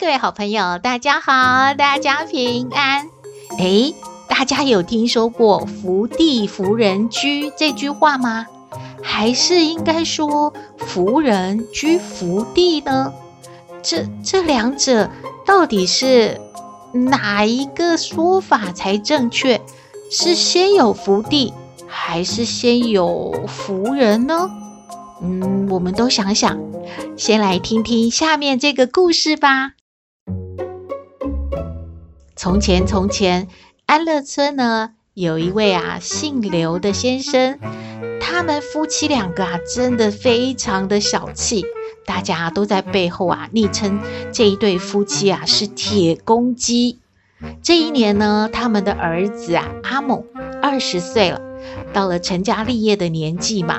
各位好朋友，大家好，大家平安。诶，大家有听说过“福地福人居”这句话吗？还是应该说“福人居福地”呢？这这两者到底是哪一个说法才正确？是先有福地，还是先有福人呢？嗯，我们都想想，先来听听下面这个故事吧。从前，从前，安乐村呢，有一位啊姓刘的先生。他们夫妻两个啊，真的非常的小气，大家都在背后啊昵称这一对夫妻啊是铁公鸡。这一年呢，他们的儿子啊阿猛二十岁了，到了成家立业的年纪嘛，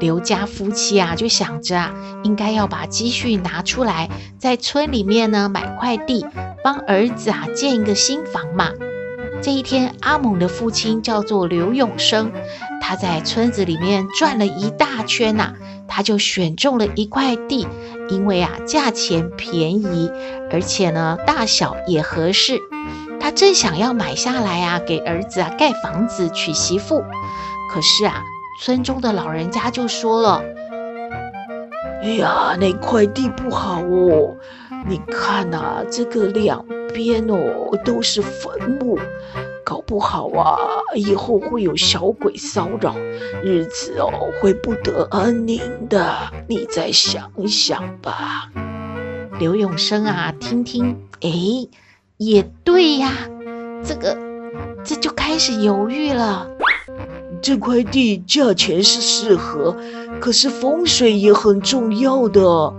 刘家夫妻啊就想着啊，应该要把积蓄拿出来，在村里面呢买块地，帮儿子啊建一个新房嘛。这一天，阿猛的父亲叫做刘永生，他在村子里面转了一大圈呐，他就选中了一块地，因为啊价钱便宜，而且呢大小也合适，他正想要买下来啊，给儿子啊盖房子娶媳妇。可是啊，村中的老人家就说了：“哎呀，那块地不好哦，你看呐，这个两。”边哦都是坟墓，搞不好啊，以后会有小鬼骚扰，日子哦会不得安宁的。你再想一想吧。刘永生啊，听听，哎，也对呀，这个这就开始犹豫了。这块地价钱是适合，可是风水也很重要的。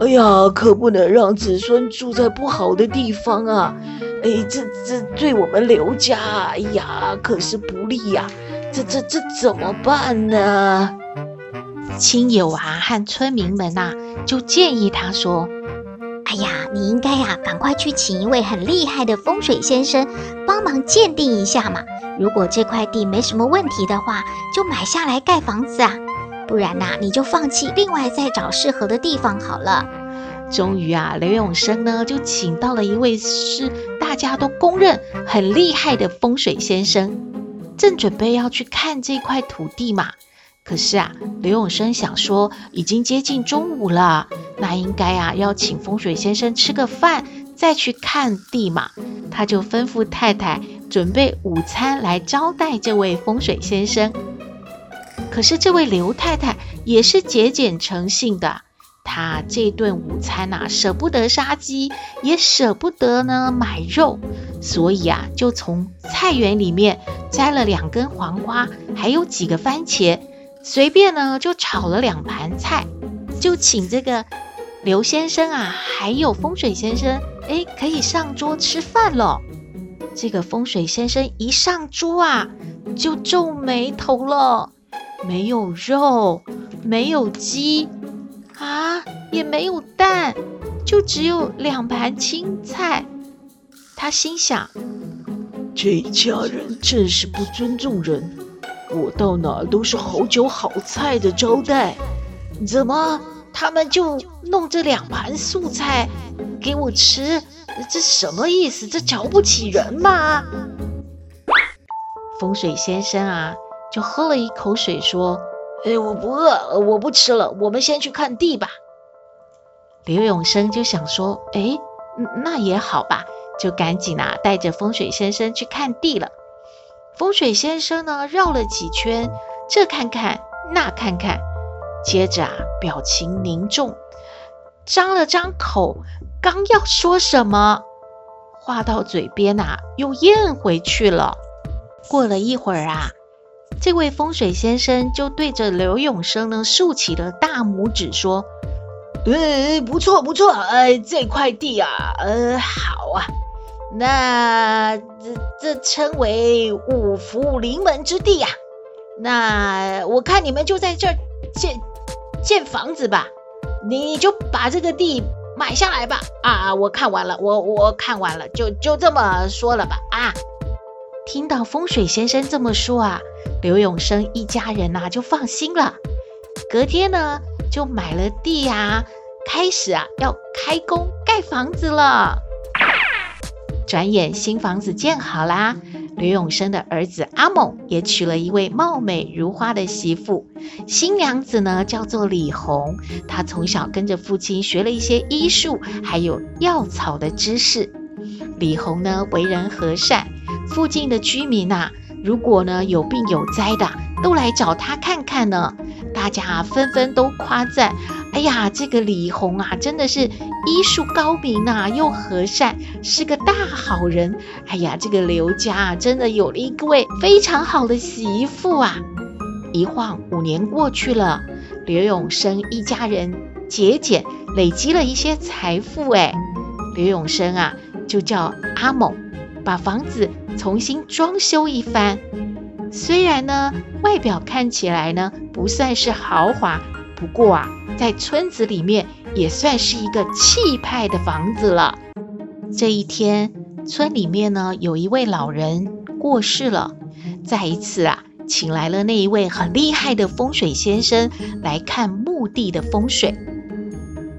哎呀，可不能让子孙住在不好的地方啊！哎，这这对我们刘家，哎呀，可是不利呀！这这这怎么办呢？亲友啊和村民们呐，就建议他说：“哎呀，你应该呀，赶快去请一位很厉害的风水先生帮忙鉴定一下嘛。如果这块地没什么问题的话，就买下来盖房子啊。”不然呐，你就放弃，另外再找适合的地方好了。终于啊，刘永生呢就请到了一位是大家都公认很厉害的风水先生，正准备要去看这块土地嘛。可是啊，刘永生想说，已经接近中午了，那应该啊要请风水先生吃个饭再去看地嘛。他就吩咐太太准备午餐来招待这位风水先生。可是这位刘太太也是节俭诚信的，她这顿午餐呐、啊，舍不得杀鸡，也舍不得呢买肉，所以啊，就从菜园里面摘了两根黄瓜，还有几个番茄，随便呢就炒了两盘菜，就请这个刘先生啊，还有风水先生，哎，可以上桌吃饭了。这个风水先生一上桌啊，就皱眉头了。没有肉，没有鸡，啊，也没有蛋，就只有两盘青菜。他心想：这家人真是不尊重人。我到哪都是好酒好菜的招待，怎么他们就弄这两盘素菜给我吃？这什么意思？这瞧不起人吗？风水先生啊！就喝了一口水，说：“哎，我不饿，我不吃了，我们先去看地吧。”刘永生就想说：“哎，那也好吧。”就赶紧啊，带着风水先生去看地了。风水先生呢，绕了几圈，这看看，那看看，接着啊，表情凝重，张了张口，刚要说什么，话到嘴边啊，又咽回去了。过了一会儿啊。这位风水先生就对着刘永生呢竖起了大拇指，说：“呃，不错不错，呃，这块地啊，呃，好啊，那这这称为五福临门之地呀。那我看你们就在这儿建建房子吧，你就把这个地买下来吧。啊，我看完了，我我看完了，就就这么说了吧。啊，听到风水先生这么说啊，刘永生一家人呐就放心了。隔天呢，就买了地呀。开始啊，要开工盖房子了。转眼新房子建好啦，刘永生的儿子阿猛也娶了一位貌美如花的媳妇。新娘子呢，叫做李红，她从小跟着父亲学了一些医术，还有药草的知识。李红呢，为人和善，附近的居民呐、如果呢有病有灾的，都来找她看看呢。大家纷纷都夸赞。哎呀，这个李红啊，真的是医术高明啊，又和善，是个大好人。哎呀，这个刘家啊，真的有了一位非常好的媳妇啊。一晃五年过去了，刘永生一家人节俭，累积了一些财富。哎，刘永生啊，就叫阿猛，把房子重新装修一番。虽然呢，外表看起来呢，不算是豪华。不过啊，在村子里面也算是一个气派的房子了。这一天，村里面呢，有一位老人过世了，再一次啊，请来了那一位很厉害的风水先生来看墓地的风水。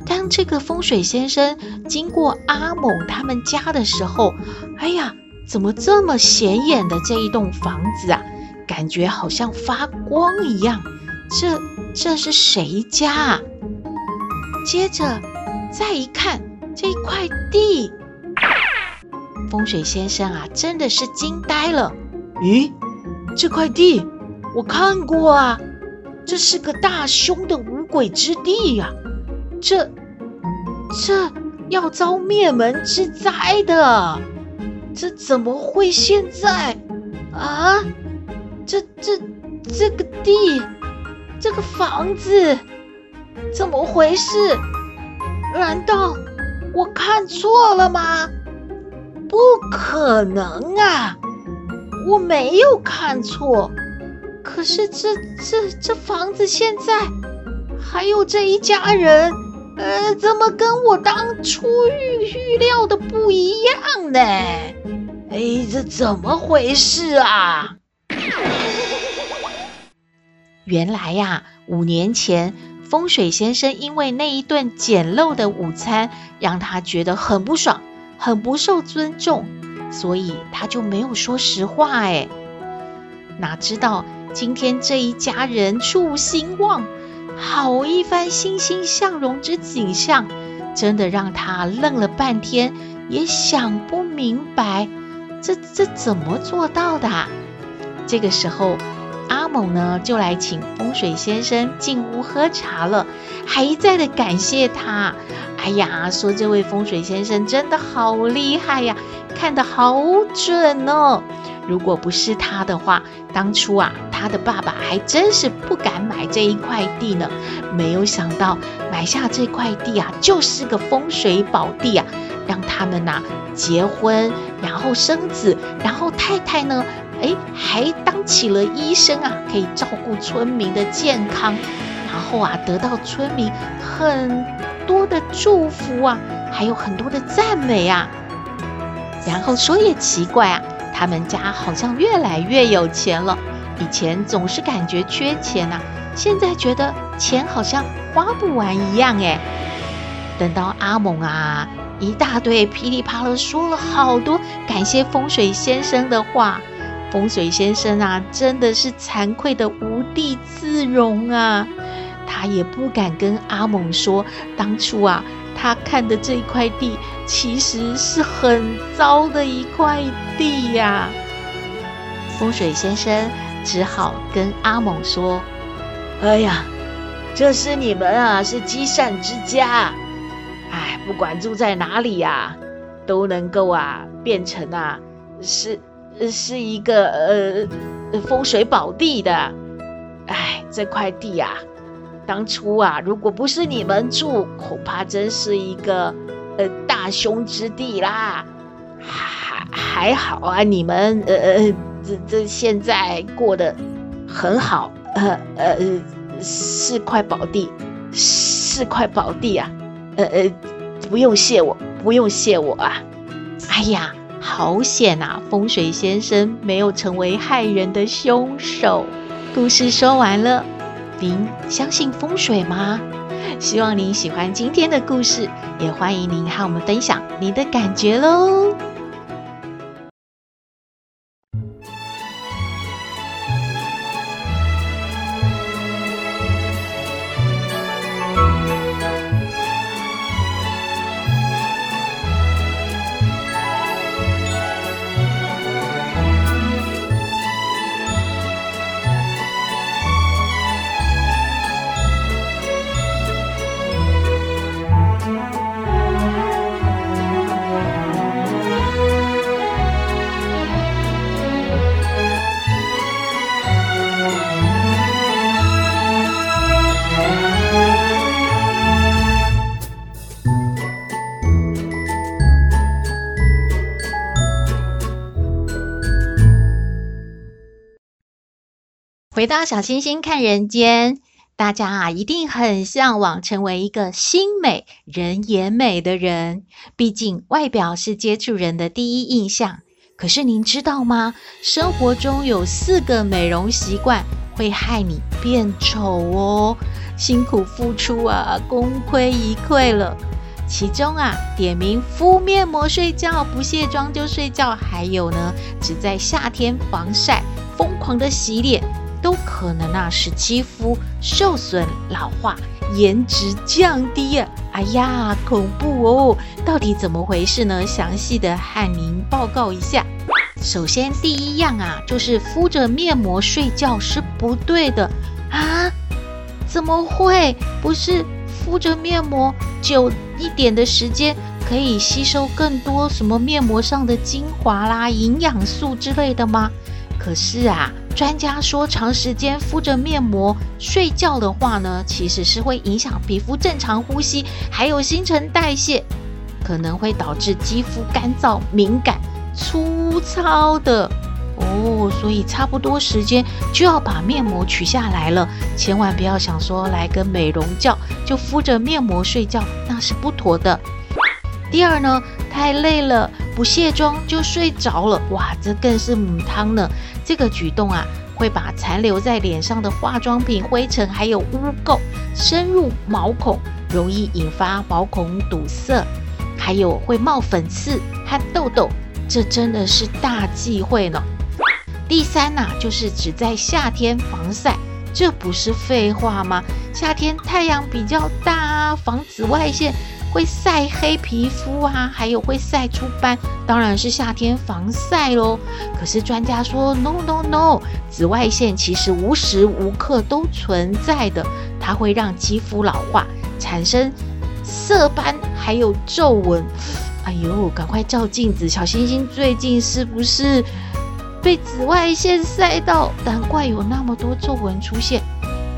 当这个风水先生经过阿猛他们家的时候，哎呀，怎么这么显眼的这一栋房子啊，感觉好像发光一样。这这是谁家啊？接着再一看这块地，风水先生啊，真的是惊呆了。咦，这块地我看过啊，这是个大凶的五鬼之地呀，这这要遭灭门之灾的，这怎么会现在啊？这这这个地。这个房子怎么回事？难道我看错了吗？不可能啊！我没有看错。可是这这这房子现在还有这一家人，呃，怎么跟我当初预预料的不一样呢？哎，这怎么回事啊？原来呀，五年前风水先生因为那一顿简陋的午餐，让他觉得很不爽，很不受尊重，所以他就没有说实话。哎，哪知道今天这一家人处兴旺，好一番欣欣向荣之景象，真的让他愣了半天，也想不明白，这这怎么做到的？这个时候。阿猛呢，就来请风水先生进屋喝茶了，还一再的感谢他。哎呀，说这位风水先生真的好厉害呀，看得好准哦。如果不是他的话，当初啊，他的爸爸还真是不敢买这一块地呢。没有想到买下这块地啊，就是个风水宝地啊，让他们呐、结婚，然后生子，然后太太呢。哎，还当起了医生啊，可以照顾村民的健康，然后啊，得到村民很多的祝福啊，还有很多的赞美啊。然后说也奇怪啊，他们家好像越来越有钱了。以前总是感觉缺钱呐，现在觉得钱好像花不完一样哎。等到阿猛啊，一大堆噼里啪啦说了好多感谢风水先生的话。风水先生啊，真的是惭愧的无地自容啊！他也不敢跟阿猛说，当初啊，他看的这一块地其实是很糟的一块地呀。风水先生只好跟阿猛说：“哎呀，这是你们啊，是积善之家，哎，不管住在哪里呀，都能够啊，变成啊，是。”是一个呃风水宝地的，哎，这块地呀，当初啊，如果不是你们住，恐怕真是一个呃大凶之地啦。还还好啊，你们呃呃这这现在过得很好，呃呃是块宝地，是块宝地啊，呃呃不用谢我，不用谢我啊。哎呀，好险啊！风水先生没有成为害人的凶手。故事说完了，您相信风水吗？希望您喜欢今天的故事，也欢迎您和我们分享您的感觉喽。回到小星星看人间，大家啊一定很向往成为一个心美人也美的人。毕竟外表是接触人的第一印象。可是您知道吗？生活中有四个美容习惯会害你变丑哦，辛苦付出啊，功亏一篑了。其中啊，点名敷面膜睡觉，不卸妆就睡觉，还有呢，只在夏天防晒，疯狂的洗脸。都可能啊，使肌肤受损、老化、颜值降低啊！哎呀，恐怖哦！到底怎么回事呢？详细的和您报告一下。首先，第一样啊，就是敷着面膜睡觉是不对的啊！怎么会？不是敷着面膜久一点的时间，可以吸收更多什么面膜上的精华啦、营养素之类的吗？可是啊。专家说，长时间敷着面膜睡觉的话呢，其实是会影响皮肤正常呼吸，还有新陈代谢，可能会导致肌肤干燥、敏感、粗糙的哦。所以差不多时间就要把面膜取下来了，千万不要想说来个美容觉就敷着面膜睡觉，那是不妥的。第二呢，太累了，不卸妆就睡着了，哇，这更是母汤呢。这个举动啊，会把残留在脸上的化妆品灰尘还有污垢深入毛孔，容易引发毛孔堵塞，还有会冒粉刺和痘痘，这真的是大忌讳呢。第三呢、就是只在夏天防晒，这不是废话吗？夏天太阳比较大啊，防紫外线。会晒黑皮肤啊，还有会晒出斑，当然是夏天防晒喽。可是专家说，no no no，紫外线其实无时无刻都存在的，它会让肌肤老化，产生色斑，还有皱纹。哎呦，赶快照镜子，小星星最近是不是被紫外线晒到？难怪有那么多皱纹出现。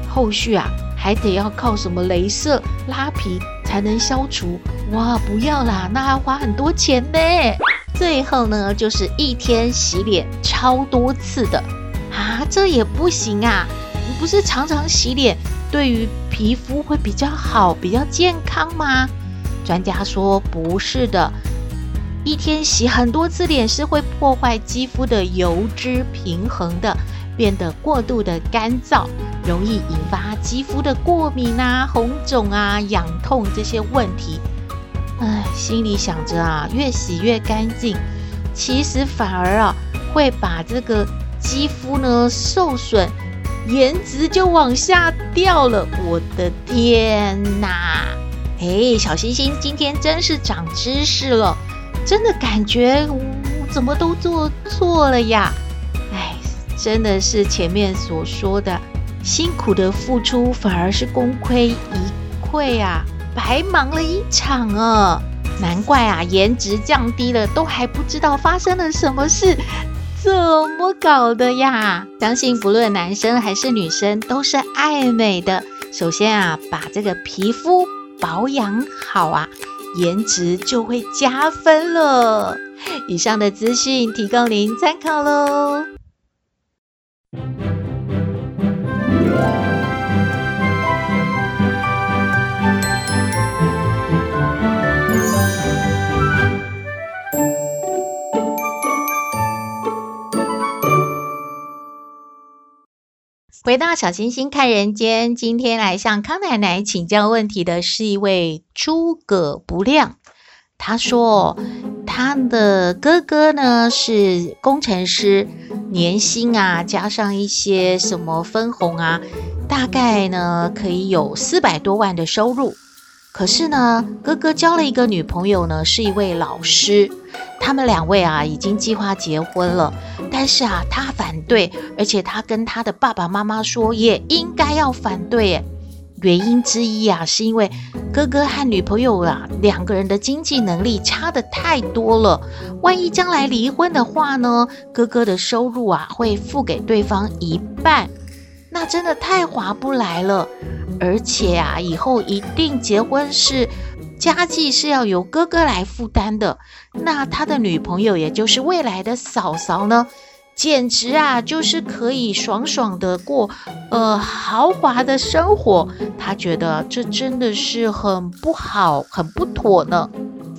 后续啊，还得要靠什么镭射拉皮才能消除？哇，不要啦，那还花很多钱呢。最后呢，就是一天洗脸超多次的啊，这也不行啊！你不是常常洗脸，对于皮肤会比较好、比较健康吗？专家说不是的，一天洗很多次脸是会破坏肌肤的油脂平衡的。变得过度的干燥，容易引发肌肤的过敏啊、红肿啊、痒痛这些问题。唉，心里想着啊，越洗越干净，其实反而啊会把这个肌肤呢受损，颜值就往下掉了。我的天哪！哎，小星星今天真是长知识了，真的感觉怎么都做错了呀？哎真的是前面所说的，辛苦的付出反而是功亏一篑啊，白忙了一场啊！难怪啊，颜值降低了，都还不知道发生了什么事，怎么搞的呀？相信不论男生还是女生，都是爱美的，首先啊，把这个皮肤保养好啊，颜值就会加分了。以上的资讯提供您参考喽。回到小星星看人间，今天来向康奶奶请教问题的是一位诸葛不亮。他说，他的哥哥呢是工程师，年薪啊加上一些什么分红啊，大概呢可以有四百多万的收入。可是呢，哥哥交了一个女朋友呢，是一位老师。他们两位啊，已经计划结婚了。但是啊，他反对，而且他跟他的爸爸妈妈说，也应该要反对。原因之一啊，是因为哥哥和女朋友啊，两个人的经济能力差得太多了。万一将来离婚的话呢，哥哥的收入啊，会付给对方一半。那真的太划不来了，而且啊，以后一定结婚是家计是要由哥哥来负担的。那他的女朋友，也就是未来的嫂嫂呢，简直啊，就是可以爽爽的过呃豪华的生活。他觉得这真的是很不好，很不妥呢。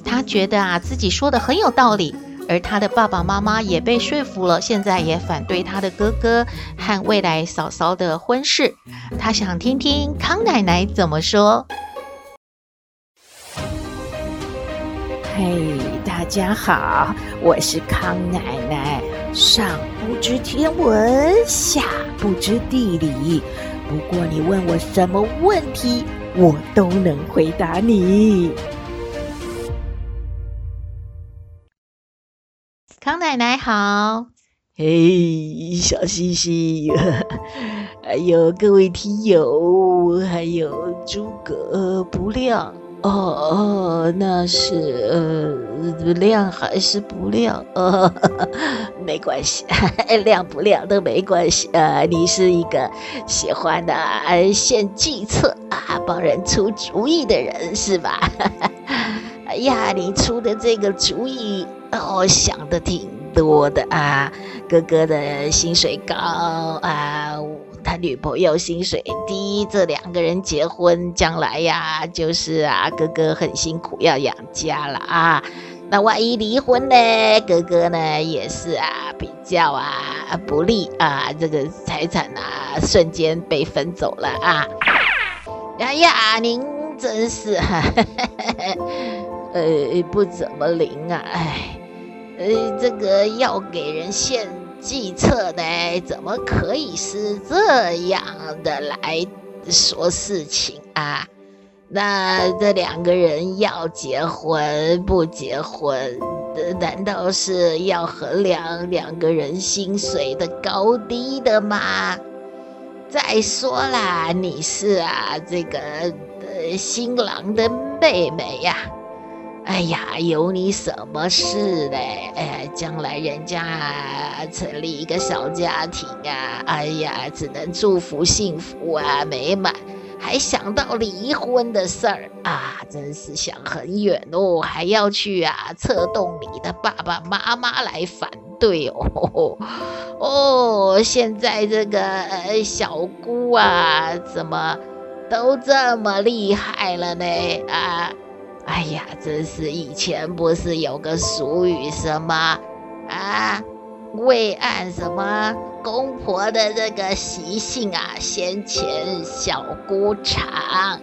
他觉得啊，自己说的很有道理。而他的爸爸妈妈也被说服了，现在也反对他的哥哥和未来嫂嫂的婚事。他想听听康奶奶怎么说。嘿，大家好，我是康奶奶。上不知天文，下不知地理，不过你问我什么问题，我都能回答你。奶奶好，嘿，小星星，还有各位听友，还有诸葛不亮哦哦，那是呃亮还是不亮？呃，没关系，亮不亮都没关系啊。你是一个喜欢的献计策啊，帮人出主意的人是吧？哎呀，你出的这个主意。哦，想的挺多的啊！哥哥的薪水高啊，他女朋友薪水低，这两个人结婚将来呀，就是啊，哥哥很辛苦要养家了啊。那万一离婚呢？哥哥呢也是啊，比较啊不利啊，这个财产啊瞬间被分走了啊！哎呀，您真是哈，呃，不怎么灵啊，哎。呃，这个要给人献计策呢，怎么可以是这样的来说事情啊？那这两个人要结婚不结婚，难道是要衡量两个人薪水的高低的吗？再说啦，你是啊，这个呃新郎的妹妹呀。哎呀，有你什么事嘞？哎，将来人家成立一个小家庭啊，哎呀，只能祝福幸福啊，美满，还想到离婚的事儿啊，真是想很远哦，还要去啊，策动你的爸爸妈妈来反对哦。哦，现在这个小姑啊，怎么都这么厉害了呢？啊！哎呀，真是以前不是有个俗语什么啊？未按什么公婆的这个习性啊，先前小姑尝，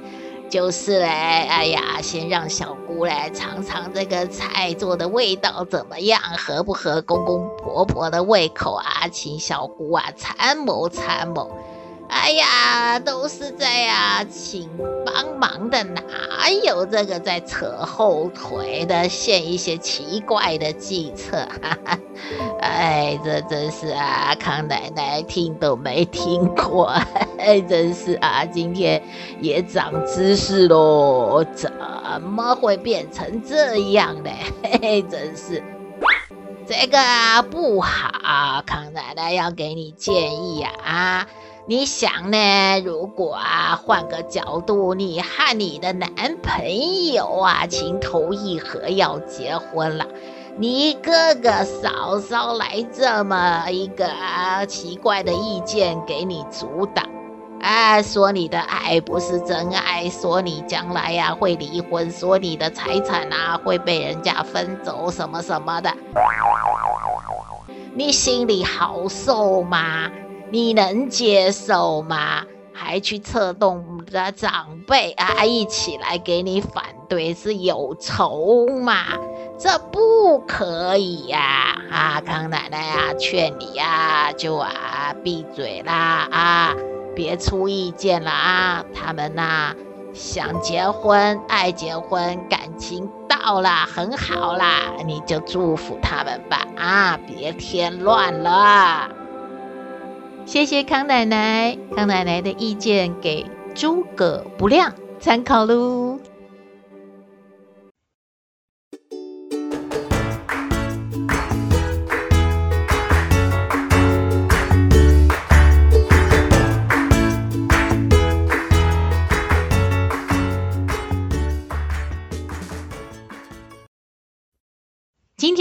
就是嘞。哎呀，先让小姑来尝尝这个菜做的味道怎么样，合不合公公婆婆的胃口啊？请小姑啊参谋参谋。哎呀，都是在呀，请帮忙的，哪有这个在扯后腿的，献一些奇怪的计策？哈哈，哎，这真是啊，康奶奶听都没听过，哎，真是啊，今天也长知识喽，怎么会变成这样呢？嘿 嘿，真是，这个啊不好，康奶奶要给你建议呀啊。你想呢？如果啊，换个角度，你和你的男朋友啊情投意合要结婚了，你哥哥嫂嫂来这么一个啊奇怪的意见给你阻挡，啊，说你的爱不是真爱，说你将来呀、会离婚，说你的财产啊会被人家分走，什么什么的，你心里好受吗？你能接受吗？还去策动的长辈啊一起来给你反对，是有仇吗？这不可以呀！啊，啊，康奶奶啊，劝你呀，就啊闭嘴啦啊，别出意见了啊！他们呐、啊、想结婚，爱结婚，感情到了，很好啦，你就祝福他们吧啊，别添乱了。谢谢康奶奶，康奶奶的意见给诸葛不亮参考喽。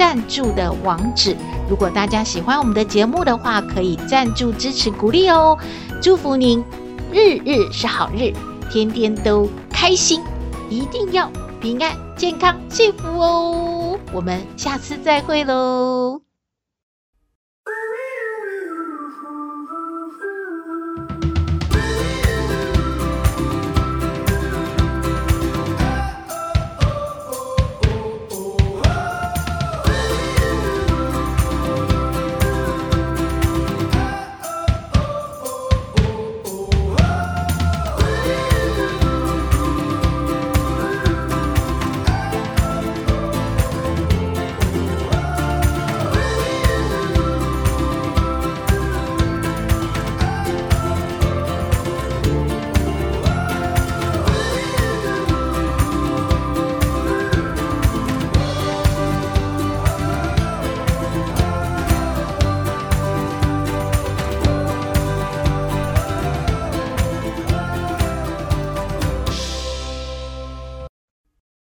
赞助的网址。如果大家喜欢我们的节目的话，可以赞助支持鼓励哦。祝福您日日是好日，天天都开心，一定要平安、健康、幸福哦。我们下次再会喽。